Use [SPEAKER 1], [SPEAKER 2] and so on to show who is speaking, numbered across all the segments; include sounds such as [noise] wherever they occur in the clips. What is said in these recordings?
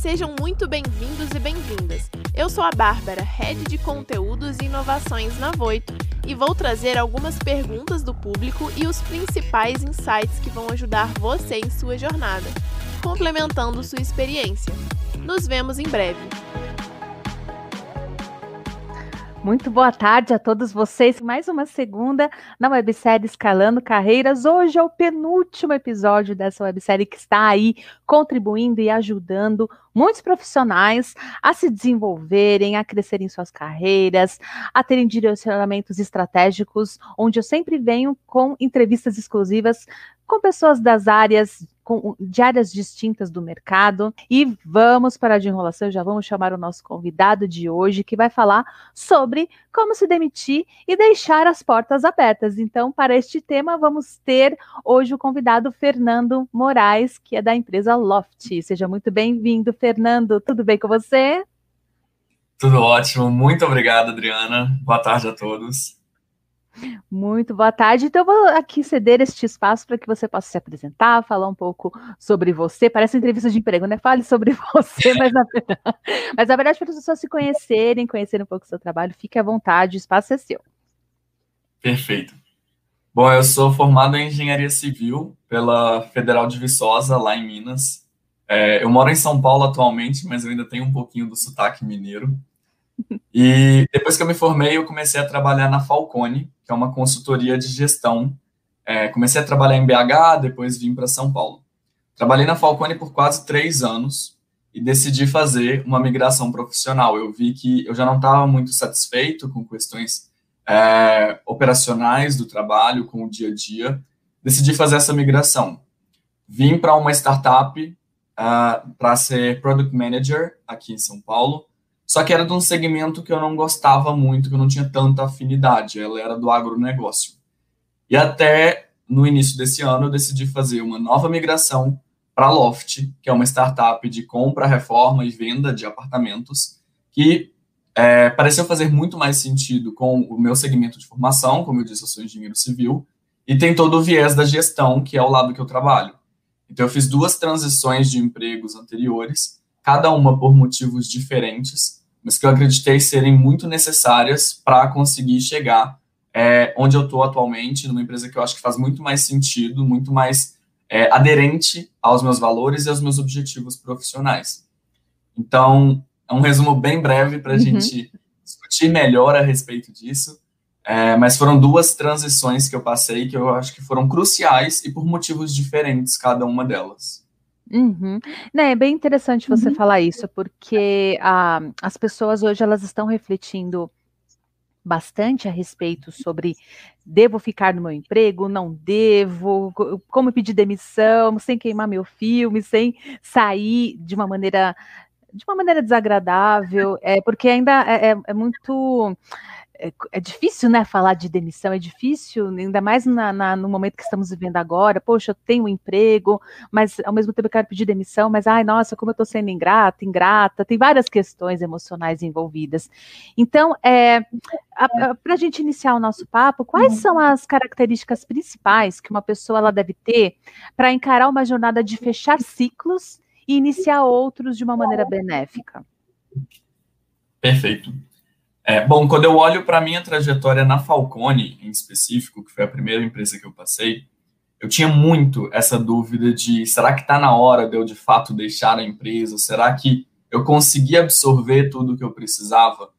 [SPEAKER 1] sejam muito bem-vindos e bem-vindas. Eu sou a Bárbara, Head de Conteúdos e Inovações na Voito, e vou trazer algumas perguntas do público e os principais insights que vão ajudar você em sua jornada, complementando sua experiência. Nos vemos em breve.
[SPEAKER 2] Muito boa tarde a todos vocês. Mais uma segunda na websérie Escalando Carreiras. Hoje é o penúltimo episódio dessa websérie que está aí contribuindo e ajudando muitos profissionais a se desenvolverem, a crescerem suas carreiras, a terem direcionamentos estratégicos, onde eu sempre venho com entrevistas exclusivas com pessoas das áreas com, de áreas distintas do mercado. E vamos parar de enrolação, já vamos chamar o nosso convidado de hoje, que vai falar sobre como se demitir e deixar as portas abertas. Então, para este tema, vamos ter hoje o convidado Fernando Moraes, que é da empresa Loft. Seja muito bem-vindo, Fernando. Tudo bem com você?
[SPEAKER 3] Tudo ótimo. Muito obrigado, Adriana. Boa tarde a todos.
[SPEAKER 2] Muito boa tarde. Então, vou aqui ceder este espaço para que você possa se apresentar, falar um pouco sobre você. Parece entrevista de emprego, né? Fale sobre [laughs] você, mas na verdade, [laughs] mas na verdade para as pessoas se conhecerem, conhecerem um pouco do seu trabalho, fique à vontade, o espaço é seu.
[SPEAKER 3] Perfeito. Bom, eu sou formado em engenharia civil pela Federal de Viçosa, lá em Minas. É, eu moro em São Paulo atualmente, mas eu ainda tenho um pouquinho do sotaque mineiro. E depois que eu me formei, eu comecei a trabalhar na Falcone, que é uma consultoria de gestão. É, comecei a trabalhar em BH, depois vim para São Paulo. Trabalhei na Falcone por quase três anos e decidi fazer uma migração profissional. Eu vi que eu já não estava muito satisfeito com questões é, operacionais do trabalho, com o dia a dia. Decidi fazer essa migração. Vim para uma startup uh, para ser product manager aqui em São Paulo só que era de um segmento que eu não gostava muito, que eu não tinha tanta afinidade. Ela era do agronegócio. E até no início desse ano eu decidi fazer uma nova migração para a Loft, que é uma startup de compra, reforma e venda de apartamentos, que é, pareceu fazer muito mais sentido com o meu segmento de formação, como eu disse, eu sou engenheiro civil, e tem todo o viés da gestão, que é o lado que eu trabalho. Então, eu fiz duas transições de empregos anteriores, cada uma por motivos diferentes, mas que eu acreditei serem muito necessárias para conseguir chegar é, onde eu estou atualmente, numa empresa que eu acho que faz muito mais sentido, muito mais é, aderente aos meus valores e aos meus objetivos profissionais. Então, é um resumo bem breve para a uhum. gente discutir melhor a respeito disso. É, mas foram duas transições que eu passei que eu acho que foram cruciais e por motivos diferentes, cada uma delas.
[SPEAKER 2] Uhum. Né, é bem interessante você uhum. falar isso, porque ah, as pessoas hoje elas estão refletindo bastante a respeito sobre devo ficar no meu emprego, não devo, como pedir demissão, sem queimar meu filme, sem sair de uma maneira de uma maneira desagradável, é porque ainda é, é, é muito é, é, difícil, né, falar de demissão, é difícil, ainda mais na, na, no momento que estamos vivendo agora. Poxa, eu tenho um emprego, mas ao mesmo tempo eu quero pedir demissão, mas ai, nossa, como eu estou sendo ingrata, ingrata, tem várias questões emocionais envolvidas. Então, é, para a gente iniciar o nosso papo, quais são as características principais que uma pessoa ela deve ter para encarar uma jornada de fechar ciclos e iniciar outros de uma maneira benéfica?
[SPEAKER 3] Perfeito. É, bom, quando eu olho para a minha trajetória na Falcone, em específico, que foi a primeira empresa que eu passei, eu tinha muito essa dúvida de será que está na hora de eu de fato deixar a empresa? Será que eu consegui absorver tudo que eu precisava?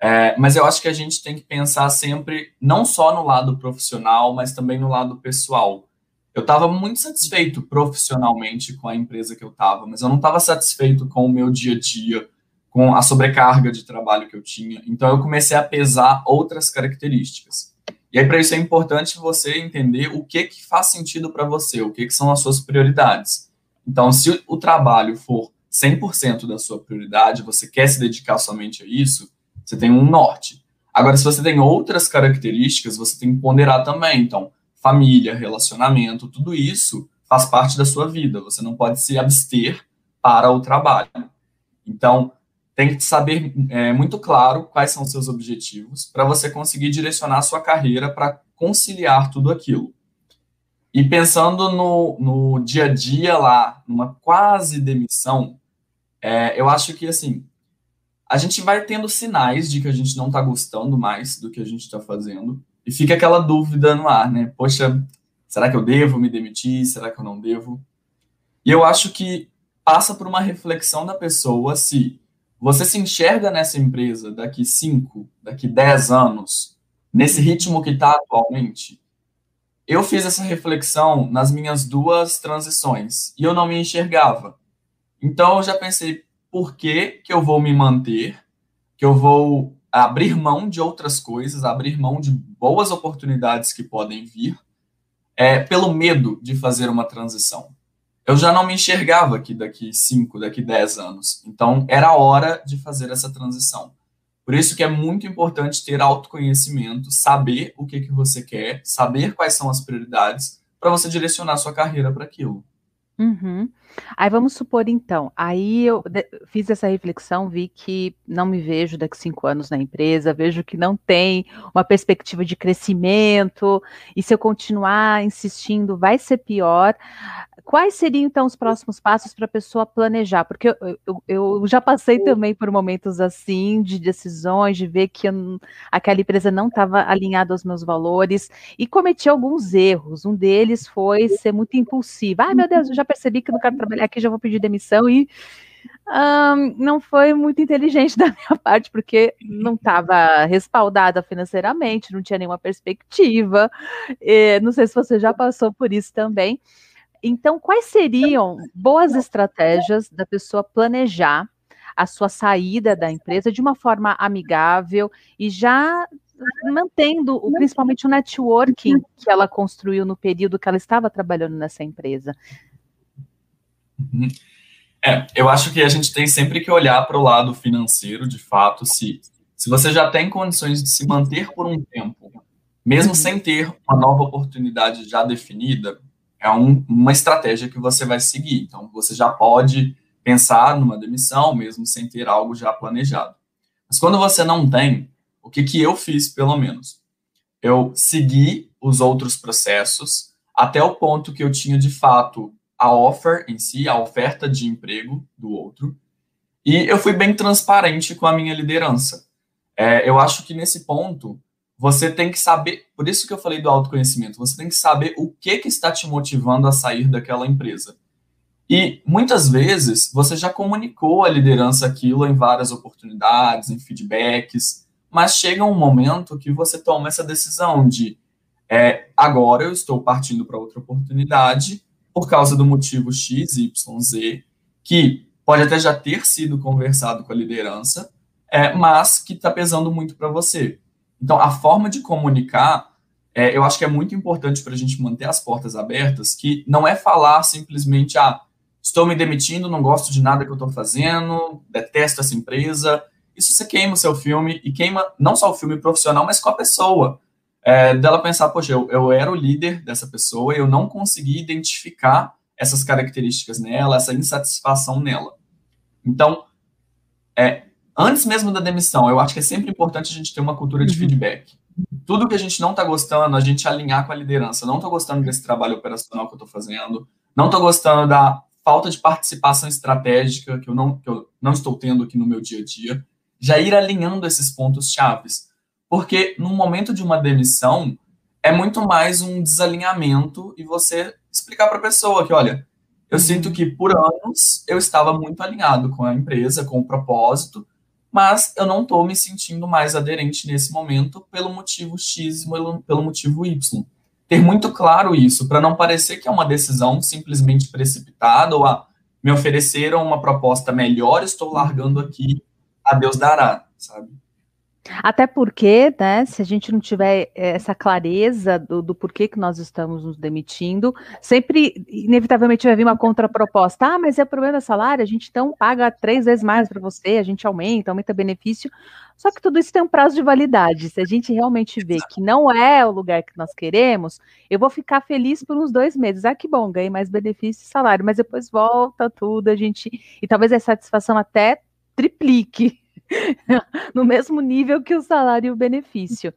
[SPEAKER 3] É, mas eu acho que a gente tem que pensar sempre não só no lado profissional, mas também no lado pessoal. Eu estava muito satisfeito profissionalmente com a empresa que eu estava, mas eu não estava satisfeito com o meu dia a dia, com a sobrecarga de trabalho que eu tinha. Então, eu comecei a pesar outras características. E aí, para isso, é importante você entender o que, que faz sentido para você, o que, que são as suas prioridades. Então, se o trabalho for 100% da sua prioridade, você quer se dedicar somente a isso, você tem um norte. Agora, se você tem outras características, você tem que ponderar também. Então, família, relacionamento, tudo isso faz parte da sua vida. Você não pode se abster para o trabalho. Então, tem que saber é, muito claro quais são os seus objetivos para você conseguir direcionar a sua carreira para conciliar tudo aquilo. E pensando no, no dia a dia lá, numa quase demissão, é, eu acho que assim a gente vai tendo sinais de que a gente não está gostando mais do que a gente está fazendo e fica aquela dúvida no ar, né? Poxa, será que eu devo me demitir? Será que eu não devo? E eu acho que passa por uma reflexão da pessoa se você se enxerga nessa empresa daqui 5, daqui 10 anos, nesse ritmo que está atualmente. Eu fiz essa reflexão nas minhas duas transições e eu não me enxergava. Então eu já pensei, por que, que eu vou me manter, que eu vou abrir mão de outras coisas, abrir mão de boas oportunidades que podem vir, é, pelo medo de fazer uma transição. Eu já não me enxergava aqui daqui 5, daqui 10 anos. Então, era hora de fazer essa transição. Por isso que é muito importante ter autoconhecimento, saber o que, que você quer, saber quais são as prioridades, para você direcionar sua carreira para aquilo.
[SPEAKER 2] Uhum. Aí vamos supor então, aí eu fiz essa reflexão, vi que não me vejo daqui cinco anos na empresa, vejo que não tem uma perspectiva de crescimento, e se eu continuar insistindo vai ser pior. Quais seriam então os próximos passos para a pessoa planejar? Porque eu, eu, eu, já passei também por momentos assim, de decisões, de ver que eu, aquela empresa não estava alinhada aos meus valores e cometi alguns erros. Um deles foi ser muito impulsiva. Ai, meu Deus, eu já percebi que não quero trabalhar aqui, já vou pedir demissão e um, não foi muito inteligente [laughs] da minha parte, porque não estava respaldada financeiramente, não tinha nenhuma perspectiva. E, não sei se você já passou por isso também. Então, quais seriam boas estratégias da pessoa planejar a sua saída da empresa de uma forma amigável e já mantendo principalmente o networking que ela construiu no período que ela estava trabalhando nessa empresa?
[SPEAKER 3] Uhum. É, eu acho que a gente tem sempre que olhar para o lado financeiro, de fato, se, se você já tem condições de se manter por um tempo, mesmo uhum. sem ter uma nova oportunidade já definida, é um, uma estratégia que você vai seguir. Então, você já pode pensar numa demissão, mesmo sem ter algo já planejado. Mas quando você não tem, o que, que eu fiz, pelo menos? Eu segui os outros processos até o ponto que eu tinha, de fato, a offer em si, a oferta de emprego do outro, e eu fui bem transparente com a minha liderança. É, eu acho que nesse ponto, você tem que saber, por isso que eu falei do autoconhecimento, você tem que saber o que, que está te motivando a sair daquela empresa. E muitas vezes você já comunicou à liderança aquilo em várias oportunidades, em feedbacks, mas chega um momento que você toma essa decisão de é, agora eu estou partindo para outra oportunidade por causa do motivo X, Y, Z, que pode até já ter sido conversado com a liderança, é, mas que está pesando muito para você. Então, a forma de comunicar, é, eu acho que é muito importante para a gente manter as portas abertas, que não é falar simplesmente, ah, estou me demitindo, não gosto de nada que eu estou fazendo, detesto essa empresa. Isso você queima o seu filme e queima não só o filme profissional, mas com a pessoa. É, dela pensar, poxa, eu, eu era o líder dessa pessoa e eu não consegui identificar essas características nela, essa insatisfação nela. Então, é, antes mesmo da demissão, eu acho que é sempre importante a gente ter uma cultura de uhum. feedback. Tudo que a gente não está gostando, a gente alinhar com a liderança. Não estou gostando desse trabalho operacional que eu estou fazendo. Não estou gostando da falta de participação estratégica que eu, não, que eu não estou tendo aqui no meu dia a dia. Já ir alinhando esses pontos chaves. Porque no momento de uma demissão, é muito mais um desalinhamento e você explicar para a pessoa que, olha, eu sinto que por anos eu estava muito alinhado com a empresa, com o propósito, mas eu não estou me sentindo mais aderente nesse momento pelo motivo X, pelo, pelo motivo Y. Ter muito claro isso, para não parecer que é uma decisão simplesmente precipitada ou ah, me ofereceram uma proposta melhor, estou largando aqui, a Deus dará, sabe?
[SPEAKER 2] Até porque, né, se a gente não tiver essa clareza do, do, porquê que nós estamos nos demitindo, sempre, inevitavelmente, vai vir uma contraproposta. Ah, mas é problema salário, a gente então paga três vezes mais para você, a gente aumenta, aumenta benefício. Só que tudo isso tem um prazo de validade. Se a gente realmente vê que não é o lugar que nós queremos, eu vou ficar feliz por uns dois meses. Ah, que bom, ganhei mais benefício e salário, mas depois volta tudo, a gente. E talvez a satisfação até triplique [laughs] no mesmo nível que o salário e o benefício.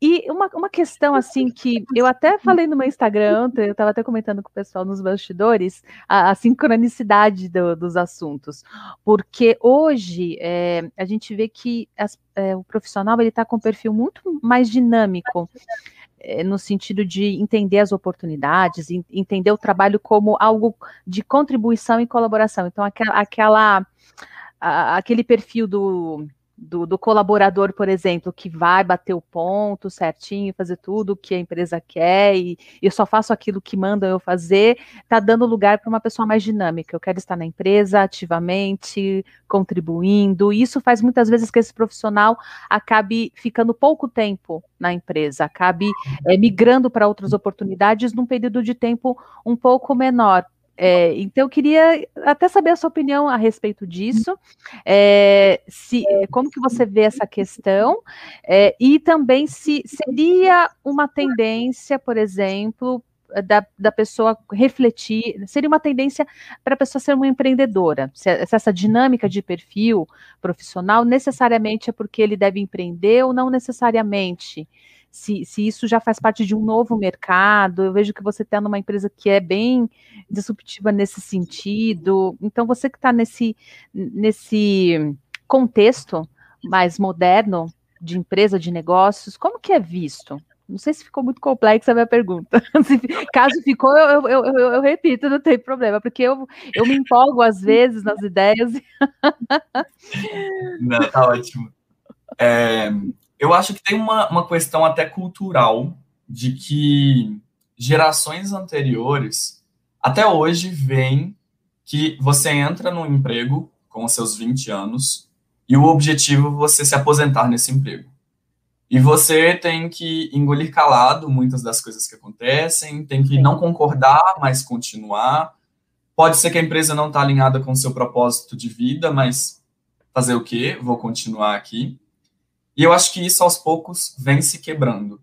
[SPEAKER 2] E uma, uma questão assim que eu até falei no meu Instagram eu estava até comentando com o pessoal nos bastidores, a, a sincronicidade do, dos assuntos. Porque hoje é, a gente vê que as, é, o profissional ele está com um perfil muito mais dinâmico é, no sentido de entender as oportunidades, entender o trabalho como algo de contribuição e colaboração. Então, aquela, aquela a, aquele perfil do, do, do, colaborador, por exemplo, que vai bater o ponto certinho, fazer tudo o que a empresa quer e eu só faço aquilo que mandam eu fazer, está dando lugar para uma pessoa mais dinâmica. Eu quero estar na empresa ativamente, contribuindo. E isso faz muitas vezes que esse profissional acabe ficando pouco tempo na empresa, acabe é, migrando para outras oportunidades num período de tempo um pouco menor. É, então, eu queria até saber a sua opinião a respeito disso, é, se, como que você vê essa questão, é, e também se seria uma tendência, por exemplo, da, da pessoa refletir, seria uma tendência para a pessoa ser uma empreendedora, se, se essa dinâmica de perfil profissional necessariamente é porque ele deve empreender ou não necessariamente se, se isso já faz parte de um novo mercado. Eu vejo que você está numa empresa que é bem disruptiva nesse sentido. Então, você que está nesse, nesse contexto mais moderno de empresa, de negócios, como que é visto? Não sei se ficou muito complexa a minha pergunta. [laughs] caso ficou, eu, eu, eu, eu, repito, não tem problema, porque eu, eu me empolgo às vezes nas ideias. [laughs]
[SPEAKER 3] Não, tá ótimo. É, eu acho que tem uma, uma questão até cultural de que gerações anteriores, até hoje, veem que você entra no emprego com os seus 20 anos e o objetivo é você se aposentar nesse emprego. E você tem que engolir calado muitas das coisas que acontecem, tem que não concordar, mas continuar. Pode ser que a empresa não está alinhada com o seu propósito de vida, mas fazer o quê? Vou continuar aqui. E eu acho que isso aos poucos vem se quebrando,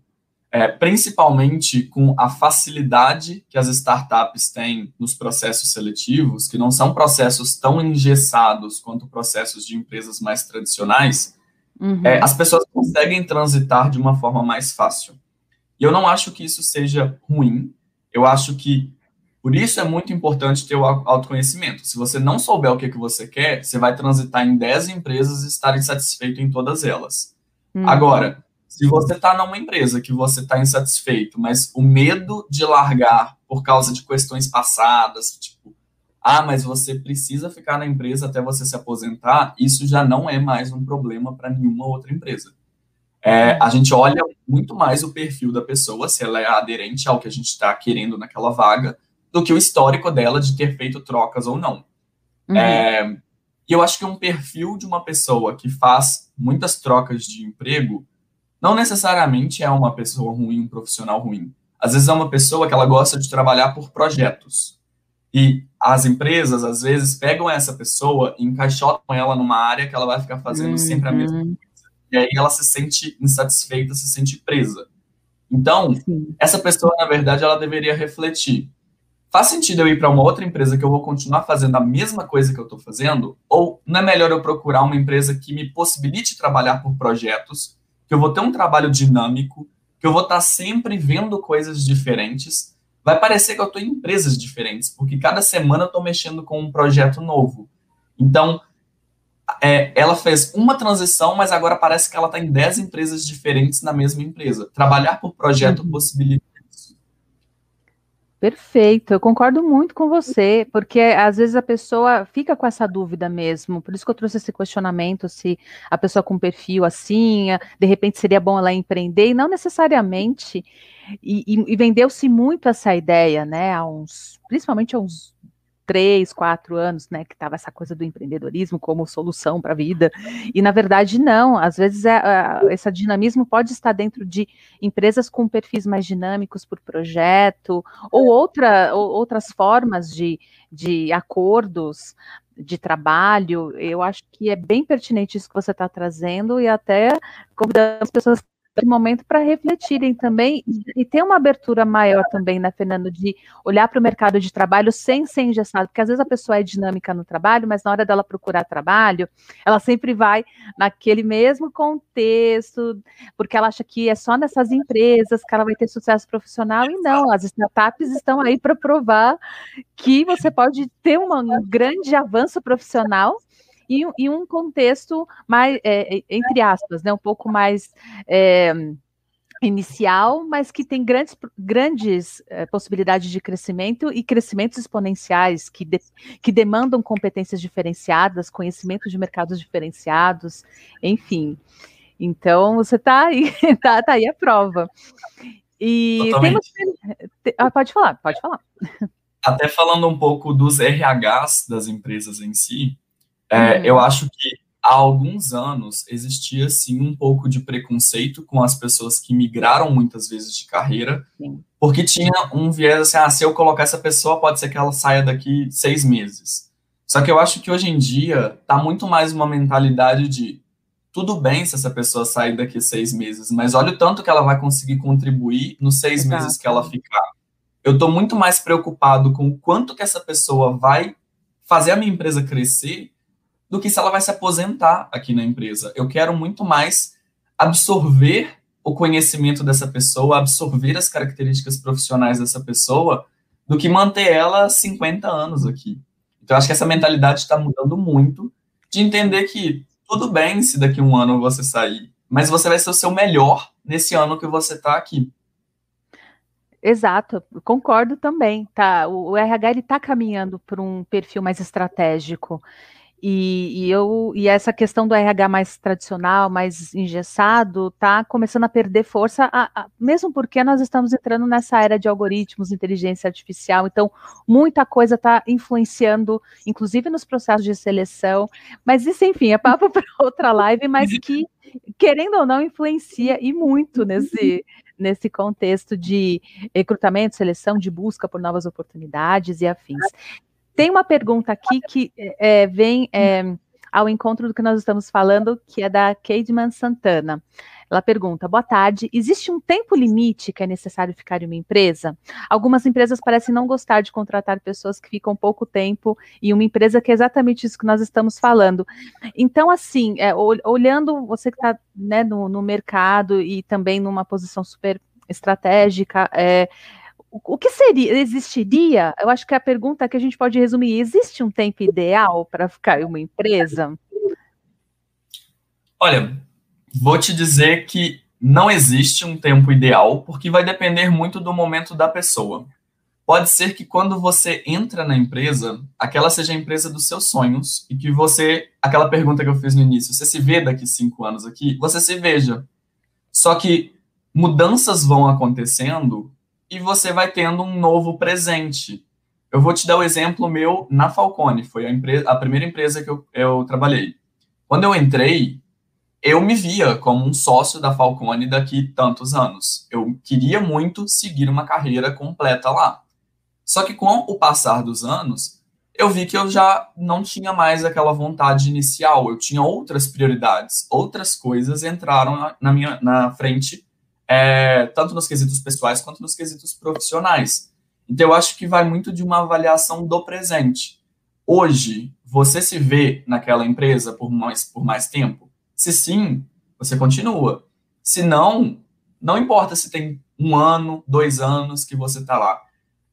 [SPEAKER 3] é, principalmente com a facilidade que as startups têm nos processos seletivos, que não são processos tão engessados quanto processos de empresas mais tradicionais. Uhum. É, as pessoas conseguem transitar de uma forma mais fácil. E eu não acho que isso seja ruim. Eu acho que por isso é muito importante ter o autoconhecimento. Se você não souber o que, que você quer, você vai transitar em 10 empresas e estar insatisfeito em todas elas. Uhum. Agora, se você está numa empresa que você está insatisfeito, mas o medo de largar por causa de questões passadas, tipo, ah, mas você precisa ficar na empresa até você se aposentar, isso já não é mais um problema para nenhuma outra empresa. É, a gente olha muito mais o perfil da pessoa, se ela é aderente ao que a gente está querendo naquela vaga, do que o histórico dela de ter feito trocas ou não. Uhum. É, e eu acho que um perfil de uma pessoa que faz muitas trocas de emprego não necessariamente é uma pessoa ruim, um profissional ruim. Às vezes é uma pessoa que ela gosta de trabalhar por projetos. E as empresas, às vezes, pegam essa pessoa e encaixotam ela numa área que ela vai ficar fazendo uhum. sempre a mesma coisa. E aí ela se sente insatisfeita, se sente presa. Então, Sim. essa pessoa, na verdade, ela deveria refletir faz sentido eu ir para uma outra empresa que eu vou continuar fazendo a mesma coisa que eu estou fazendo? Ou não é melhor eu procurar uma empresa que me possibilite trabalhar por projetos, que eu vou ter um trabalho dinâmico, que eu vou estar tá sempre vendo coisas diferentes? Vai parecer que eu estou em empresas diferentes, porque cada semana eu estou mexendo com um projeto novo. Então, é, ela fez uma transição, mas agora parece que ela está em 10 empresas diferentes na mesma empresa. Trabalhar por projeto uhum. possibilita
[SPEAKER 2] Perfeito, eu concordo muito com você, porque às vezes a pessoa fica com essa dúvida mesmo, por isso que eu trouxe esse questionamento se a pessoa com perfil assim, de repente seria bom ela empreender, e não necessariamente, e, e, e vendeu-se muito essa ideia, né, uns, principalmente há uns três, quatro anos, né, que estava essa coisa do empreendedorismo como solução para a vida, e na verdade não, às vezes é, é, esse dinamismo pode estar dentro de empresas com perfis mais dinâmicos por projeto, ou, outra, ou outras formas de, de acordos de trabalho, eu acho que é bem pertinente isso que você está trazendo, e até convidando as pessoas momento para refletirem também e ter uma abertura maior também, né, Fernando, de olhar para o mercado de trabalho sem ser engessado, porque às vezes a pessoa é dinâmica no trabalho, mas na hora dela procurar trabalho, ela sempre vai naquele mesmo contexto, porque ela acha que é só nessas empresas que ela vai ter sucesso profissional, e não, as startups estão aí para provar que você pode ter um grande avanço profissional e, e um contexto mais, é, é, entre aspas, né, um pouco mais é, inicial, mas que tem grandes, grandes é, possibilidades de crescimento e crescimentos exponenciais que, de, que demandam competências diferenciadas, conhecimento de mercados diferenciados, enfim. Então, você está aí, [laughs] tá, tá aí a prova. E temos, ah, pode falar, pode falar.
[SPEAKER 3] Até falando um pouco dos RHs das empresas em si, é, uhum. Eu acho que há alguns anos existia sim um pouco de preconceito com as pessoas que migraram muitas vezes de carreira, sim. porque tinha um viés assim, ah, se eu colocar essa pessoa, pode ser que ela saia daqui seis meses. Só que eu acho que hoje em dia tá muito mais uma mentalidade de tudo bem se essa pessoa sair daqui seis meses, mas olha o tanto que ela vai conseguir contribuir nos seis Exato. meses que ela ficar. Eu estou muito mais preocupado com o quanto que essa pessoa vai fazer a minha empresa crescer do que se ela vai se aposentar aqui na empresa. Eu quero muito mais absorver o conhecimento dessa pessoa, absorver as características profissionais dessa pessoa, do que manter ela 50 anos aqui. Então, acho que essa mentalidade está mudando muito, de entender que tudo bem se daqui um ano você sair, mas você vai ser o seu melhor nesse ano que você está aqui.
[SPEAKER 2] Exato, concordo também. Tá, o, o RH está caminhando para um perfil mais estratégico. E, e, eu, e essa questão do RH mais tradicional, mais engessado, está começando a perder força, a, a, mesmo porque nós estamos entrando nessa era de algoritmos, inteligência artificial, então muita coisa está influenciando, inclusive nos processos de seleção, mas isso, enfim, é papo [laughs] para outra live, mas que, querendo ou não, influencia e muito nesse, nesse contexto de recrutamento, seleção, de busca por novas oportunidades e afins. Tem uma pergunta aqui que é, vem é, ao encontro do que nós estamos falando, que é da Cademan Santana. Ela pergunta: Boa tarde, existe um tempo limite que é necessário ficar em uma empresa? Algumas empresas parecem não gostar de contratar pessoas que ficam pouco tempo em uma empresa que é exatamente isso que nós estamos falando. Então, assim, é, olhando você que está né, no, no mercado e também numa posição super estratégica, é, o que seria, existiria? Eu acho que a pergunta que a gente pode resumir: existe um tempo ideal para ficar em uma empresa?
[SPEAKER 3] Olha, vou te dizer que não existe um tempo ideal, porque vai depender muito do momento da pessoa. Pode ser que quando você entra na empresa, aquela seja a empresa dos seus sonhos e que você, aquela pergunta que eu fiz no início, você se vê daqui cinco anos aqui, você se veja. Só que mudanças vão acontecendo e você vai tendo um novo presente. Eu vou te dar o um exemplo meu na Falcone, foi a, empresa, a primeira empresa que eu, eu trabalhei. Quando eu entrei, eu me via como um sócio da Falcone daqui tantos anos. Eu queria muito seguir uma carreira completa lá. Só que com o passar dos anos, eu vi que eu já não tinha mais aquela vontade inicial, eu tinha outras prioridades, outras coisas entraram na minha na frente é, tanto nos quesitos pessoais quanto nos quesitos profissionais. Então, eu acho que vai muito de uma avaliação do presente. Hoje, você se vê naquela empresa por mais, por mais tempo? Se sim, você continua. Se não, não importa se tem um ano, dois anos que você está lá.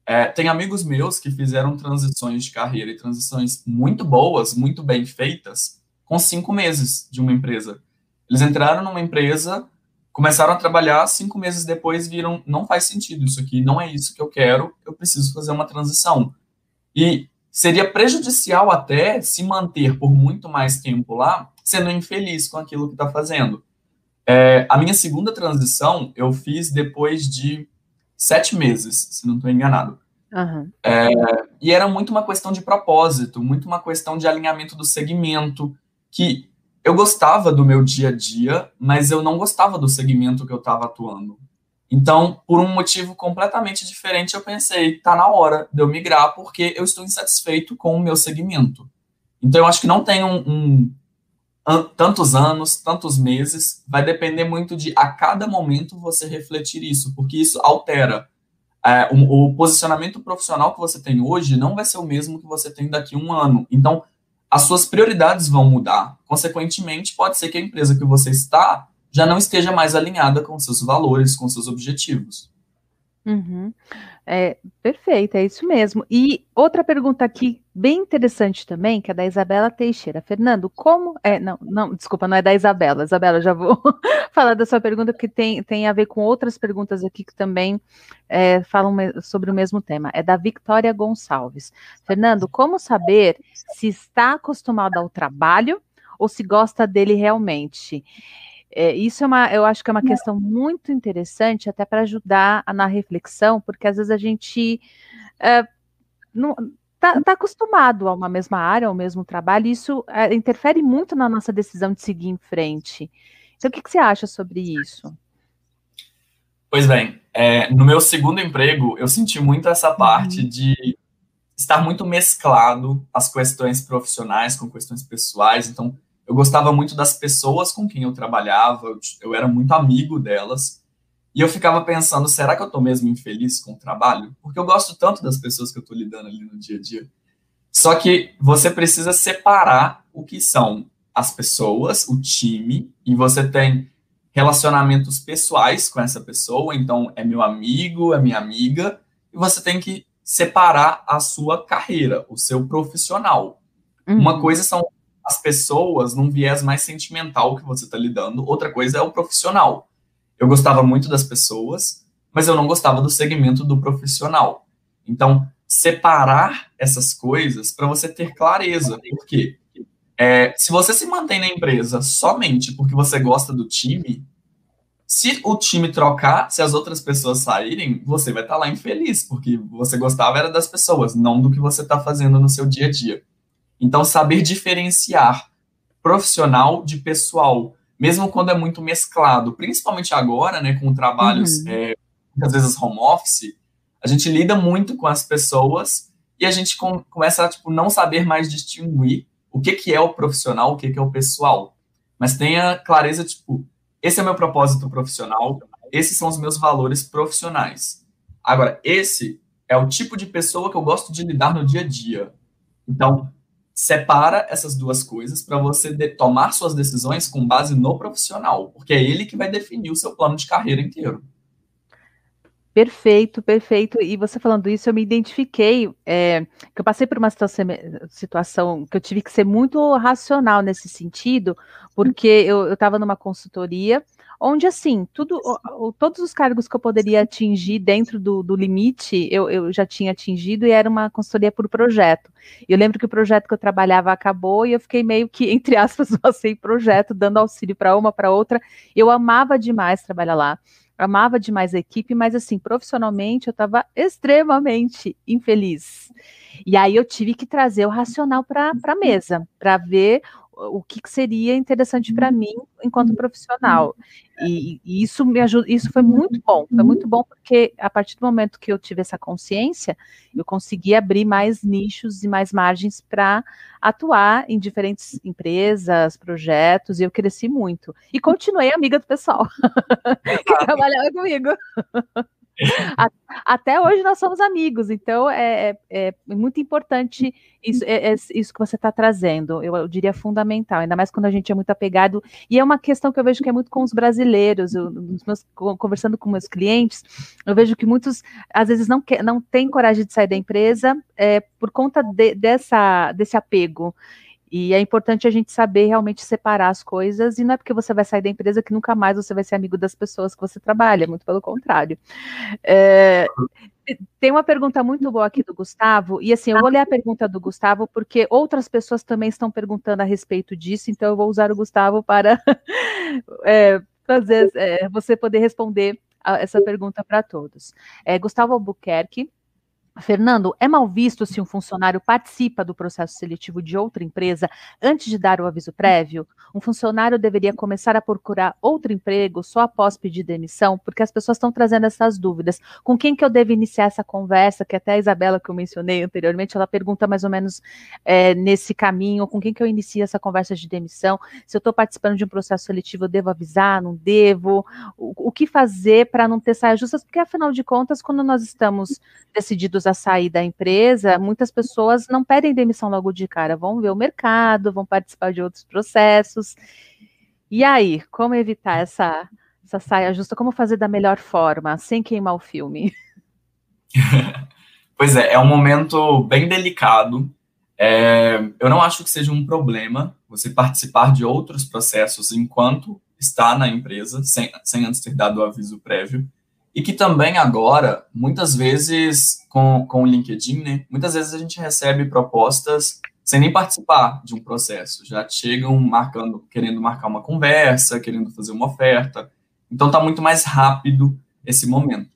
[SPEAKER 3] É, tem amigos meus que fizeram transições de carreira e transições muito boas, muito bem feitas, com cinco meses de uma empresa. Eles entraram numa empresa começaram a trabalhar, cinco meses depois viram, não faz sentido isso aqui, não é isso que eu quero, eu preciso fazer uma transição. E seria prejudicial até se manter por muito mais tempo lá, sendo infeliz com aquilo que está fazendo. É, a minha segunda transição eu fiz depois de sete meses, se não estou enganado. Uhum. É, e era muito uma questão de propósito, muito uma questão de alinhamento do segmento, que eu gostava do meu dia a dia, mas eu não gostava do segmento que eu estava atuando. Então, por um motivo completamente diferente, eu pensei, tá na hora de eu migrar, porque eu estou insatisfeito com o meu segmento. Então, eu acho que não tem um, um an, tantos anos, tantos meses, vai depender muito de a cada momento você refletir isso, porque isso altera. É, o, o posicionamento profissional que você tem hoje não vai ser o mesmo que você tem daqui a um ano. Então, as suas prioridades vão mudar. Consequentemente, pode ser que a empresa que você está já não esteja mais alinhada com seus valores, com seus objetivos.
[SPEAKER 2] Uhum. É, perfeito, é isso mesmo. E outra pergunta aqui, bem interessante também, que é da Isabela Teixeira. Fernando, como. É, não, não, desculpa, não é da Isabela. Isabela, já vou [laughs] falar da sua pergunta, porque tem, tem a ver com outras perguntas aqui que também é, falam sobre o mesmo tema. É da Victoria Gonçalves. Fernando, como saber se está acostumado ao trabalho ou se gosta dele realmente? É, isso é uma, eu acho que é uma questão muito interessante, até para ajudar na reflexão, porque às vezes a gente é, não está tá acostumado a uma mesma área, ao mesmo trabalho, e isso é, interfere muito na nossa decisão de seguir em frente. Então, o que, que você acha sobre isso?
[SPEAKER 3] Pois bem, é, no meu segundo emprego, eu senti muito essa parte uhum. de estar muito mesclado as questões profissionais com questões pessoais. Então, eu gostava muito das pessoas com quem eu trabalhava, eu, eu era muito amigo delas. E eu ficava pensando, será que eu estou mesmo infeliz com o trabalho? Porque eu gosto tanto das pessoas que eu estou lidando ali no dia a dia. Só que você precisa separar o que são as pessoas, o time, e você tem relacionamentos pessoais com essa pessoa, então é meu amigo, é minha amiga, e você tem que separar a sua carreira, o seu profissional. Uhum. Uma coisa são as pessoas num viés mais sentimental que você está lidando, outra coisa é o profissional. Eu gostava muito das pessoas, mas eu não gostava do segmento do profissional. Então, separar essas coisas para você ter clareza. Porque é, se você se mantém na empresa somente porque você gosta do time, se o time trocar, se as outras pessoas saírem, você vai estar tá lá infeliz, porque você gostava era das pessoas, não do que você está fazendo no seu dia a dia. Então, saber diferenciar profissional de pessoal, mesmo quando é muito mesclado, principalmente agora, né, com trabalhos, uhum. é, muitas vezes home office, a gente lida muito com as pessoas e a gente com, começa a tipo, não saber mais distinguir o que, que é o profissional, o que, que é o pessoal. Mas tenha clareza, tipo, esse é meu propósito profissional, esses são os meus valores profissionais. Agora, esse é o tipo de pessoa que eu gosto de lidar no dia a dia. Então, separa essas duas coisas para você de, tomar suas decisões com base no profissional, porque é ele que vai definir o seu plano de carreira inteiro.
[SPEAKER 2] Perfeito, perfeito. E você falando isso, eu me identifiquei, é, que eu passei por uma situação, situação, que eu tive que ser muito racional nesse sentido, porque eu estava numa consultoria onde assim, tudo, todos os cargos que eu poderia atingir dentro do, do limite, eu, eu, já tinha atingido e era uma consultoria por projeto. Eu lembro que o projeto que eu trabalhava acabou e eu fiquei meio que, [laughs] entre aspas, [laughs] sem projeto, dando auxílio para uma, para outra. Eu amava demais trabalhar lá amava demais a equipe, mas assim, profissionalmente eu estava extremamente infeliz. E aí eu tive que trazer o racional para a mesa, para ver o que seria interessante para mim enquanto profissional. E, e, isso me ajuda, isso foi muito bom, foi muito bom porque a partir do momento que eu tive essa consciência, eu consegui abrir mais nichos e mais margens para atuar em diferentes empresas, projetos, e eu cresci muito. E continuei amiga do pessoal que [laughs] trabalhava comigo. Até hoje nós somos amigos, então é, é, é muito importante isso, é, é isso que você está trazendo, eu, eu, diria fundamental, ainda mais quando a gente é muito apegado, e é uma questão que eu vejo que é muito com os brasileiros, eu, meus, conversando com meus clientes, eu vejo que muitos, às vezes, não, quer, não têm coragem de sair da empresa é, por conta de, dessa, desse apego, e é importante a gente saber realmente separar as coisas, e não é porque você vai sair da empresa que nunca mais você vai ser amigo das pessoas que você trabalha, muito pelo contrário. É, tem uma pergunta muito boa aqui do Gustavo, e assim, eu vou ler a pergunta do Gustavo, porque outras pessoas também estão perguntando a respeito disso, então eu vou usar o Gustavo para [laughs] é, fazer é, você poder responder essa pergunta para todos. É, Gustavo Albuquerque Fernando, é mal visto se um funcionário participa do processo seletivo de outra empresa antes de dar o aviso prévio? Um funcionário deveria começar a procurar outro emprego só após pedir demissão? Porque as pessoas estão trazendo essas dúvidas. Com quem que eu devo iniciar essa conversa? Que até a Isabela, que eu mencionei anteriormente, ela pergunta mais ou menos é, nesse caminho, com quem que eu inicio essa conversa de demissão? Se eu estou participando de um processo seletivo, eu devo avisar, não devo? O, o que fazer para não ter saias justas? Porque, afinal de contas, quando nós estamos decididos a sair da empresa, muitas pessoas não pedem demissão logo de cara, vão ver o mercado, vão participar de outros processos. E aí, como evitar essa, essa saia justa? Como fazer da melhor forma, sem queimar o filme? [laughs]
[SPEAKER 3] pois é, é um momento bem delicado. É, eu não acho que seja um problema você participar de outros processos enquanto está na empresa, sem, sem antes ter dado o aviso prévio. E que também agora, muitas vezes, com, com o LinkedIn, né, muitas vezes a gente recebe propostas sem nem participar de um processo. Já chegam marcando, querendo marcar uma conversa, querendo fazer uma oferta. Então está muito mais rápido esse momento.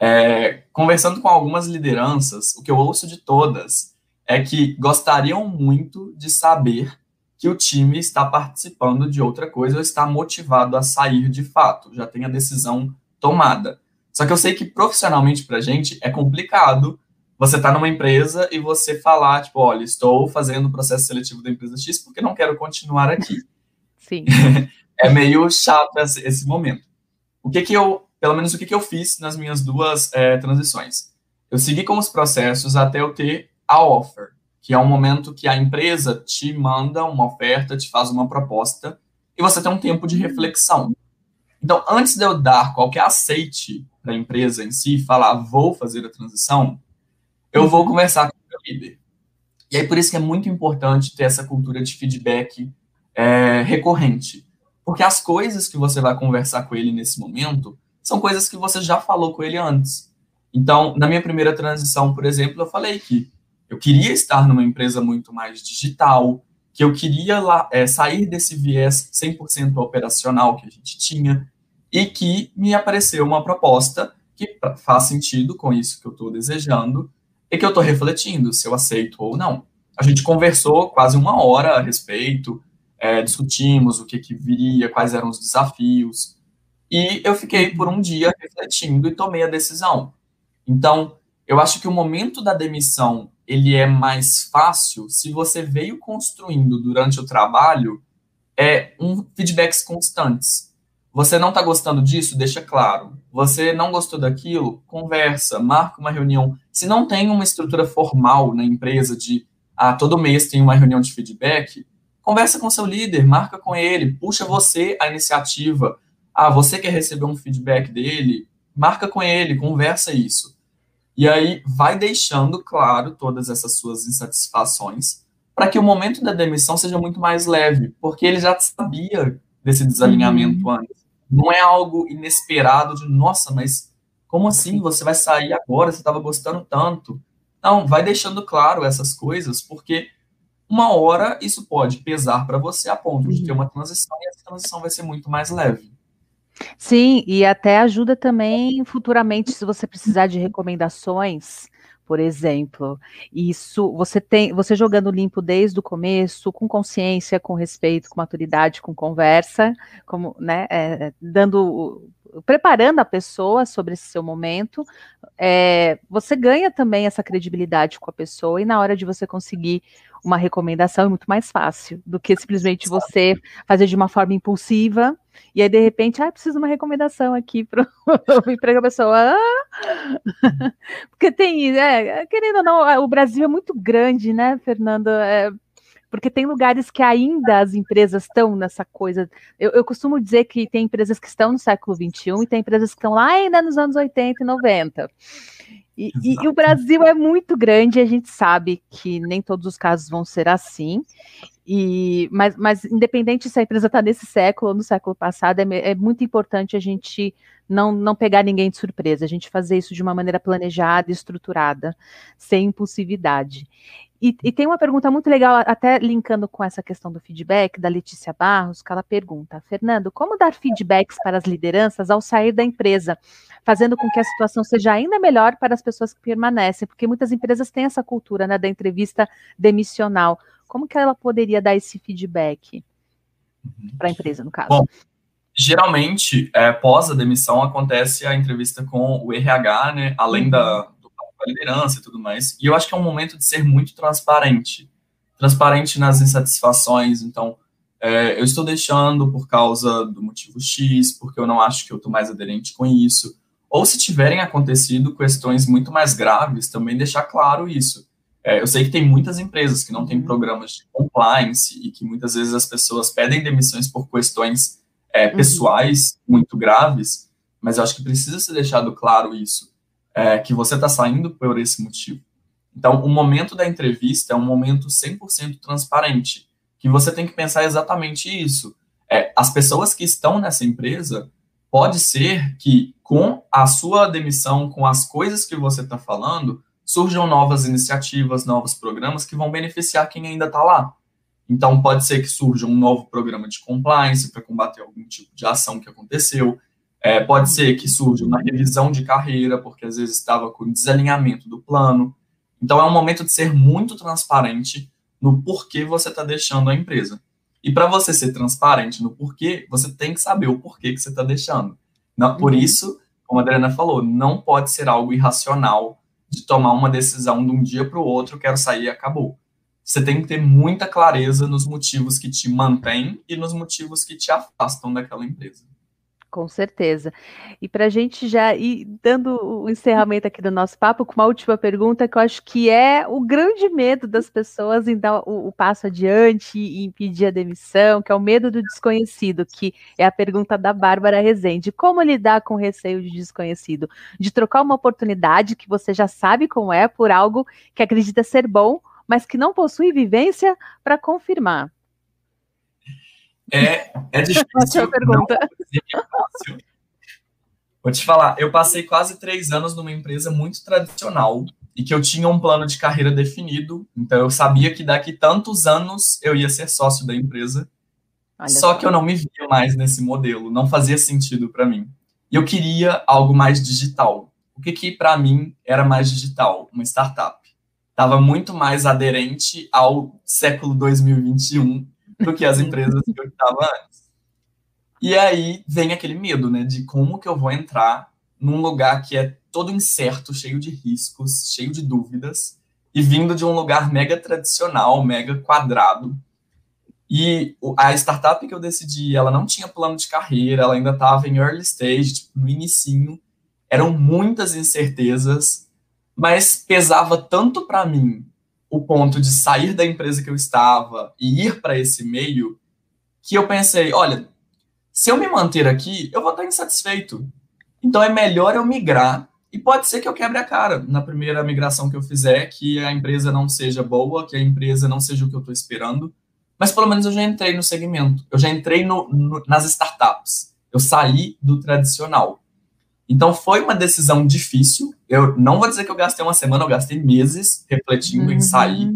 [SPEAKER 3] É, conversando com algumas lideranças, o que eu ouço de todas é que gostariam muito de saber que o time está participando de outra coisa ou está motivado a sair de fato, já tem a decisão tomada. Só que eu sei que profissionalmente para a gente é complicado você estar tá numa empresa e você falar, tipo, olha, estou fazendo o processo seletivo da empresa X porque não quero continuar aqui.
[SPEAKER 2] Sim. [laughs]
[SPEAKER 3] é meio chato esse, esse, momento. O que que eu, pelo menos o que que eu fiz nas minhas duas é, transições? Eu segui com os processos até eu ter a offer, que é um momento que a empresa te manda uma oferta, te faz uma proposta e você tem um tempo de reflexão. Então, antes de eu dar qualquer aceite para a empresa em si, falar vou fazer a transição, eu vou uhum. conversar com o meu líder. E aí, por isso que é muito importante ter essa cultura de feedback é, recorrente. Porque as coisas que você vai conversar com ele nesse momento são coisas que você já falou com ele antes. Então, na minha primeira transição, por exemplo, eu falei que eu queria estar numa empresa muito mais digital, que eu queria lá, é, sair desse viés 100% operacional que a gente tinha, e que me apareceu uma proposta que faz sentido com isso que eu estou desejando e que eu estou refletindo se eu aceito ou não. A gente conversou quase uma hora a respeito, é, discutimos o que, que viria, quais eram os desafios, e eu fiquei por um dia refletindo e tomei a decisão. Então, eu acho que o momento da demissão ele é mais fácil se você veio construindo durante o trabalho é um feedbacks constantes. Você não está gostando disso? Deixa claro. Você não gostou daquilo? Conversa, marca uma reunião. Se não tem uma estrutura formal na empresa de ah, todo mês tem uma reunião de feedback, conversa com seu líder, marca com ele, puxa você a iniciativa. Ah, você quer receber um feedback dele? Marca com ele, conversa isso. E aí vai deixando claro todas essas suas insatisfações para que o momento da demissão seja muito mais leve, porque ele já sabia desse desalinhamento uhum. antes. Não é algo inesperado de, nossa, mas como assim? Você vai sair agora? Você estava gostando tanto. Não, vai deixando claro essas coisas, porque uma hora isso pode pesar para você a ponto de ter uma transição e essa transição vai ser muito mais leve.
[SPEAKER 2] Sim, e até ajuda também futuramente, se você precisar de recomendações, por exemplo. Isso você tem, você jogando limpo desde o começo, com consciência, com respeito, com maturidade, com conversa, como, né, é, dando preparando a pessoa sobre esse seu momento, é, você ganha também essa credibilidade com a pessoa e na hora de você conseguir uma recomendação é muito mais fácil do que simplesmente você fazer de uma forma impulsiva e aí de repente, ah, preciso de uma recomendação aqui para o [laughs] emprego, a pessoa, ah! [laughs] porque tem, é, querendo ou não, o Brasil é muito grande, né, Fernanda? É, porque tem lugares que ainda as empresas estão nessa coisa. Eu, eu, costumo dizer que tem empresas que estão no século XXI e tem empresas que estão lá ainda nos anos 80 e 90. E, e, e, o Brasil é muito grande, a gente sabe que nem todos os casos vão ser assim. E, mas, mas independente se a empresa está nesse século ou no século passado, é, é, muito importante a gente não, não pegar ninguém de surpresa, a gente fazer isso de uma maneira planejada, estruturada, sem impulsividade. E, e, tem uma pergunta muito legal, até linkando com essa questão do feedback, da Letícia Barros, que ela pergunta: Fernando, como dar feedbacks para as lideranças ao sair da empresa, fazendo com que a situação seja ainda melhor para as pessoas que permanecem? Porque muitas empresas têm essa cultura né, da entrevista demissional. Como que ela poderia dar esse feedback para a empresa, no caso?
[SPEAKER 3] Bom, geralmente, é, pós a demissão, acontece a entrevista com o RH, né? Além uhum. da, a liderança e tudo mais. E eu acho que é um momento de ser muito transparente. Transparente nas insatisfações. Então, é, eu estou deixando por causa do motivo X, porque eu não acho que eu estou mais aderente com isso. Ou se tiverem acontecido questões muito mais graves, também deixar claro isso. É, eu sei que tem muitas empresas que não têm uhum. programas de compliance e que muitas vezes as pessoas pedem demissões por questões é, uhum. pessoais uhum. muito graves, mas eu acho que precisa ser deixado claro isso é, que você está saindo por esse motivo. Então, o momento da entrevista é um momento 100% transparente, que você tem que pensar exatamente isso. É, as pessoas que estão nessa empresa, pode ser que com a sua demissão, com as coisas que você está falando, surjam novas iniciativas, novos programas que vão beneficiar quem ainda está lá. Então, pode ser que surja um novo programa de compliance para combater algum tipo de ação que aconteceu. É, pode ser que surja uma revisão de carreira, porque às vezes estava com desalinhamento do plano. Então, é um momento de ser muito transparente no porquê você está deixando a empresa. E para você ser transparente no porquê, você tem que saber o porquê que você está deixando. Não, por uhum. isso, como a Adriana falou, não pode ser algo irracional de tomar uma decisão de um dia para o outro, quero sair e acabou. Você tem que ter muita clareza nos motivos que te mantêm e nos motivos que te afastam daquela empresa.
[SPEAKER 2] Com certeza. E para a gente já ir dando o encerramento aqui do nosso papo, com uma última pergunta, que eu acho que é o grande medo das pessoas em dar o, o passo adiante e impedir a demissão, que é o medo do desconhecido, que é a pergunta da Bárbara Rezende. Como lidar com o receio de desconhecido? De trocar uma oportunidade que você já sabe como é por algo que acredita ser bom, mas que não possui vivência para confirmar.
[SPEAKER 3] É, é difícil.
[SPEAKER 2] pergunta.
[SPEAKER 3] Não, Vou te falar, eu passei quase três anos numa empresa muito tradicional e que eu tinha um plano de carreira definido. Então eu sabia que daqui tantos anos eu ia ser sócio da empresa. Olha só que eu não me via mais nesse modelo, não fazia sentido para mim. E eu queria algo mais digital. O que que para mim era mais digital? Uma startup. Estava muito mais aderente ao século 2021 do que as empresas que eu estava antes. E aí vem aquele medo, né, de como que eu vou entrar num lugar que é todo incerto, cheio de riscos, cheio de dúvidas, e vindo de um lugar mega tradicional, mega quadrado. E a startup que eu decidi, ela não tinha plano de carreira, ela ainda estava em early stage, tipo, no inicinho. Eram muitas incertezas, mas pesava tanto para mim o ponto de sair da empresa que eu estava e ir para esse meio, que eu pensei, olha, se eu me manter aqui, eu vou estar insatisfeito. Então é melhor eu migrar e pode ser que eu quebre a cara na primeira migração que eu fizer, que a empresa não seja boa, que a empresa não seja o que eu estou esperando, mas pelo menos eu já entrei no segmento, eu já entrei no, no, nas startups, eu saí do tradicional. Então foi uma decisão difícil. Eu não vou dizer que eu gastei uma semana, eu gastei meses refletindo uhum. em sair.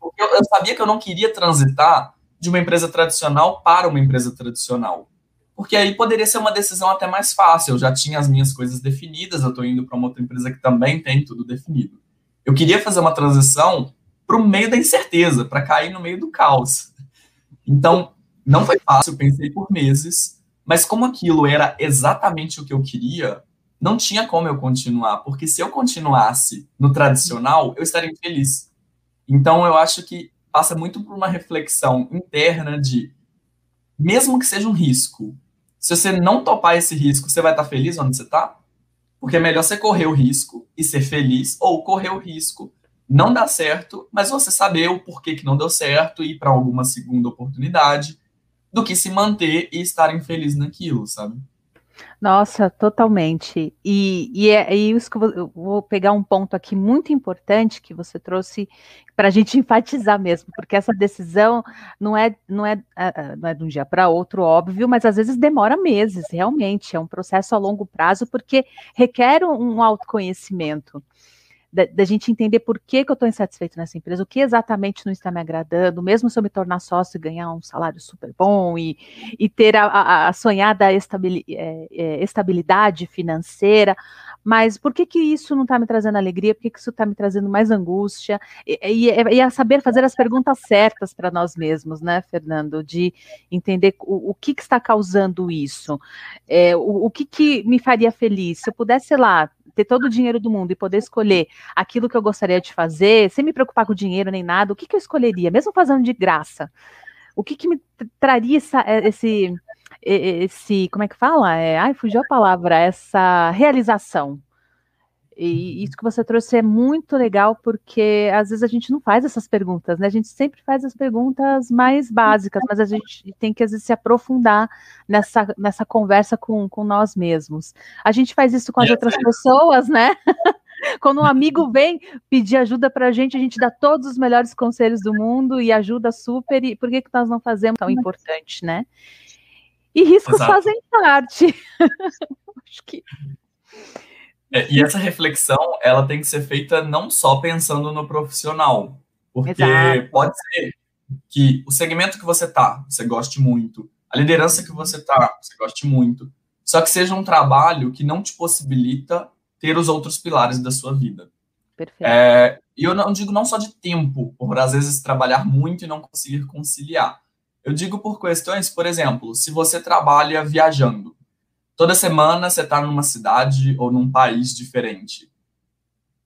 [SPEAKER 3] Porque eu, eu, sabia que eu não queria transitar de uma empresa tradicional para uma empresa tradicional. Porque aí poderia ser uma decisão até mais fácil. Eu já tinha as minhas coisas definidas, eu estou indo para uma outra empresa que também tem tudo definido. Eu queria fazer uma transição para o meio da incerteza, para cair no meio do caos. Então, não foi fácil, pensei por meses mas como aquilo era exatamente o que eu queria, não tinha como eu continuar, porque se eu continuasse no tradicional, eu estaria infeliz. Então eu acho que passa muito por uma reflexão interna de mesmo que seja um risco, se você não topar esse risco, você vai estar feliz onde você está? Porque é melhor você correr o risco e ser feliz, ou correr o risco, não dar certo, mas você saber o porquê que não deu certo e ir para alguma segunda oportunidade do que se manter e estar infeliz naquilo, sabe?
[SPEAKER 2] Nossa, totalmente. E, e é, é isso que eu vou, pegar um ponto aqui muito importante que você trouxe para a gente [laughs] enfatizar mesmo, porque essa decisão não é, não é, não é de um dia para outro, óbvio, mas às vezes demora meses, realmente. É um processo a longo prazo, porque requer um autoconhecimento. Da, da gente entender por que, que eu estou insatisfeito nessa empresa, o que exatamente não está me agradando, mesmo se eu me tornar sócio e ganhar um salário super bom e, e ter a, a, a sonhada estabil, é, é, estabilidade financeira, mas por que que isso não está me trazendo alegria? Por que, que isso está me trazendo mais angústia? E, e, e, saber fazer as perguntas certas para nós mesmos, né, Fernando? De entender o, o que, que está causando isso, é, o, o que, que me faria feliz. Se eu pudesse, sei lá, ter todo o dinheiro do mundo e poder escolher aquilo que eu gostaria de fazer, sem me preocupar com dinheiro nem nada, o que, que eu escolheria, mesmo fazendo de graça? O que, que me traria essa, é, esse esse, como é que fala? É, ai, fugiu a palavra, essa realização. E isso que você trouxe é muito legal, porque às vezes a gente não faz essas perguntas, né? A gente sempre faz as perguntas mais básicas, mas a gente tem que, às vezes, se aprofundar nessa, nessa conversa com, com nós mesmos. A gente faz isso com as outras pessoas, né? [laughs] Quando um amigo vem pedir ajuda para a gente, a gente dá todos os melhores conselhos do mundo e ajuda super. E por que, que nós não fazemos tão importante, né? E riscos Exato. fazem parte. [laughs] Acho que.
[SPEAKER 3] É, e essa reflexão, ela tem que ser feita não só pensando no profissional, porque Exato. pode ser que o segmento que você tá, você goste muito, a liderança que você tá, você goste muito, só que seja um trabalho que não te possibilita ter os outros pilares da sua vida. Perfeito. É, e eu não digo não só de tempo, por às vezes trabalhar muito e não conseguir conciliar, eu digo por questões, por exemplo, se você trabalha viajando, toda semana você está numa cidade ou num país diferente.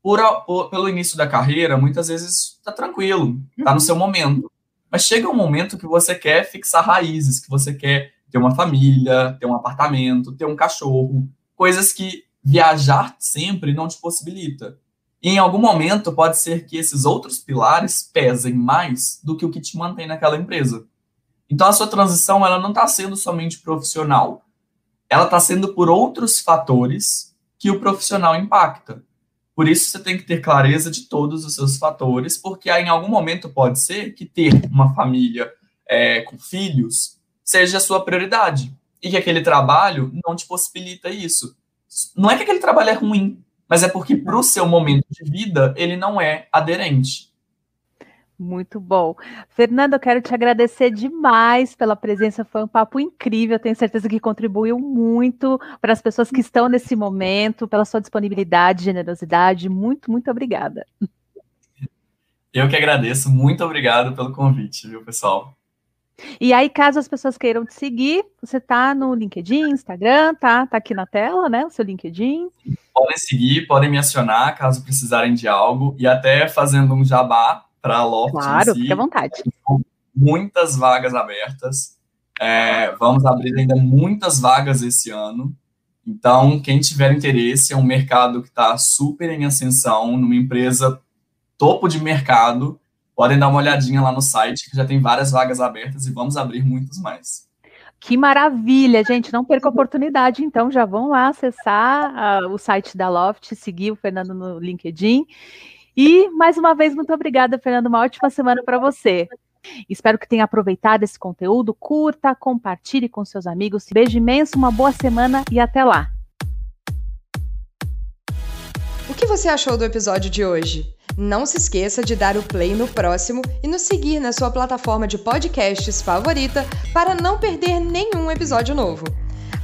[SPEAKER 3] Por, por, pelo início da carreira, muitas vezes está tranquilo, está no seu momento. Mas chega um momento que você quer fixar raízes, que você quer ter uma família, ter um apartamento, ter um cachorro, coisas que viajar sempre não te possibilita. E em algum momento pode ser que esses outros pilares pesem mais do que o que te mantém naquela empresa. Então a sua transição ela não está sendo somente profissional, ela está sendo por outros fatores que o profissional impacta. Por isso você tem que ter clareza de todos os seus fatores, porque em algum momento pode ser que ter uma família é, com filhos seja a sua prioridade e que aquele trabalho não te possibilita isso. Não é que aquele trabalho é ruim, mas é porque para o seu momento de vida ele não é aderente.
[SPEAKER 2] Muito bom. Fernando, eu quero te agradecer demais pela presença. Foi um papo incrível. Tenho certeza que contribuiu muito para as pessoas que estão nesse momento, pela sua disponibilidade, generosidade. Muito, muito obrigada.
[SPEAKER 3] Eu que agradeço. Muito obrigado pelo convite, viu, pessoal?
[SPEAKER 2] E aí, caso as pessoas queiram te seguir, você tá no LinkedIn, Instagram, tá? Tá aqui na tela, né? O seu LinkedIn.
[SPEAKER 3] Podem seguir, podem me acionar caso precisarem de algo e até fazendo um jabá para a Loft.
[SPEAKER 2] Claro, si, fique à vontade.
[SPEAKER 3] Muitas vagas abertas. É, vamos abrir ainda muitas vagas esse ano. Então, quem tiver interesse, é um mercado que está super em ascensão, numa empresa topo de mercado. Podem dar uma olhadinha lá no site, que já tem várias vagas abertas e vamos abrir muitas mais.
[SPEAKER 2] Que maravilha, gente. Não perca a oportunidade, então já vão lá acessar uh, o site da Loft, seguir o Fernando no LinkedIn e, mais uma vez, muito obrigada, Fernando. Uma ótima semana para você. Espero que tenha aproveitado esse conteúdo. Curta, compartilhe com seus amigos. Beijo imenso, uma boa semana e até lá.
[SPEAKER 4] O que você achou do episódio de hoje? Não se esqueça de dar o play no próximo e nos seguir na sua plataforma de podcasts favorita para não perder nenhum episódio novo.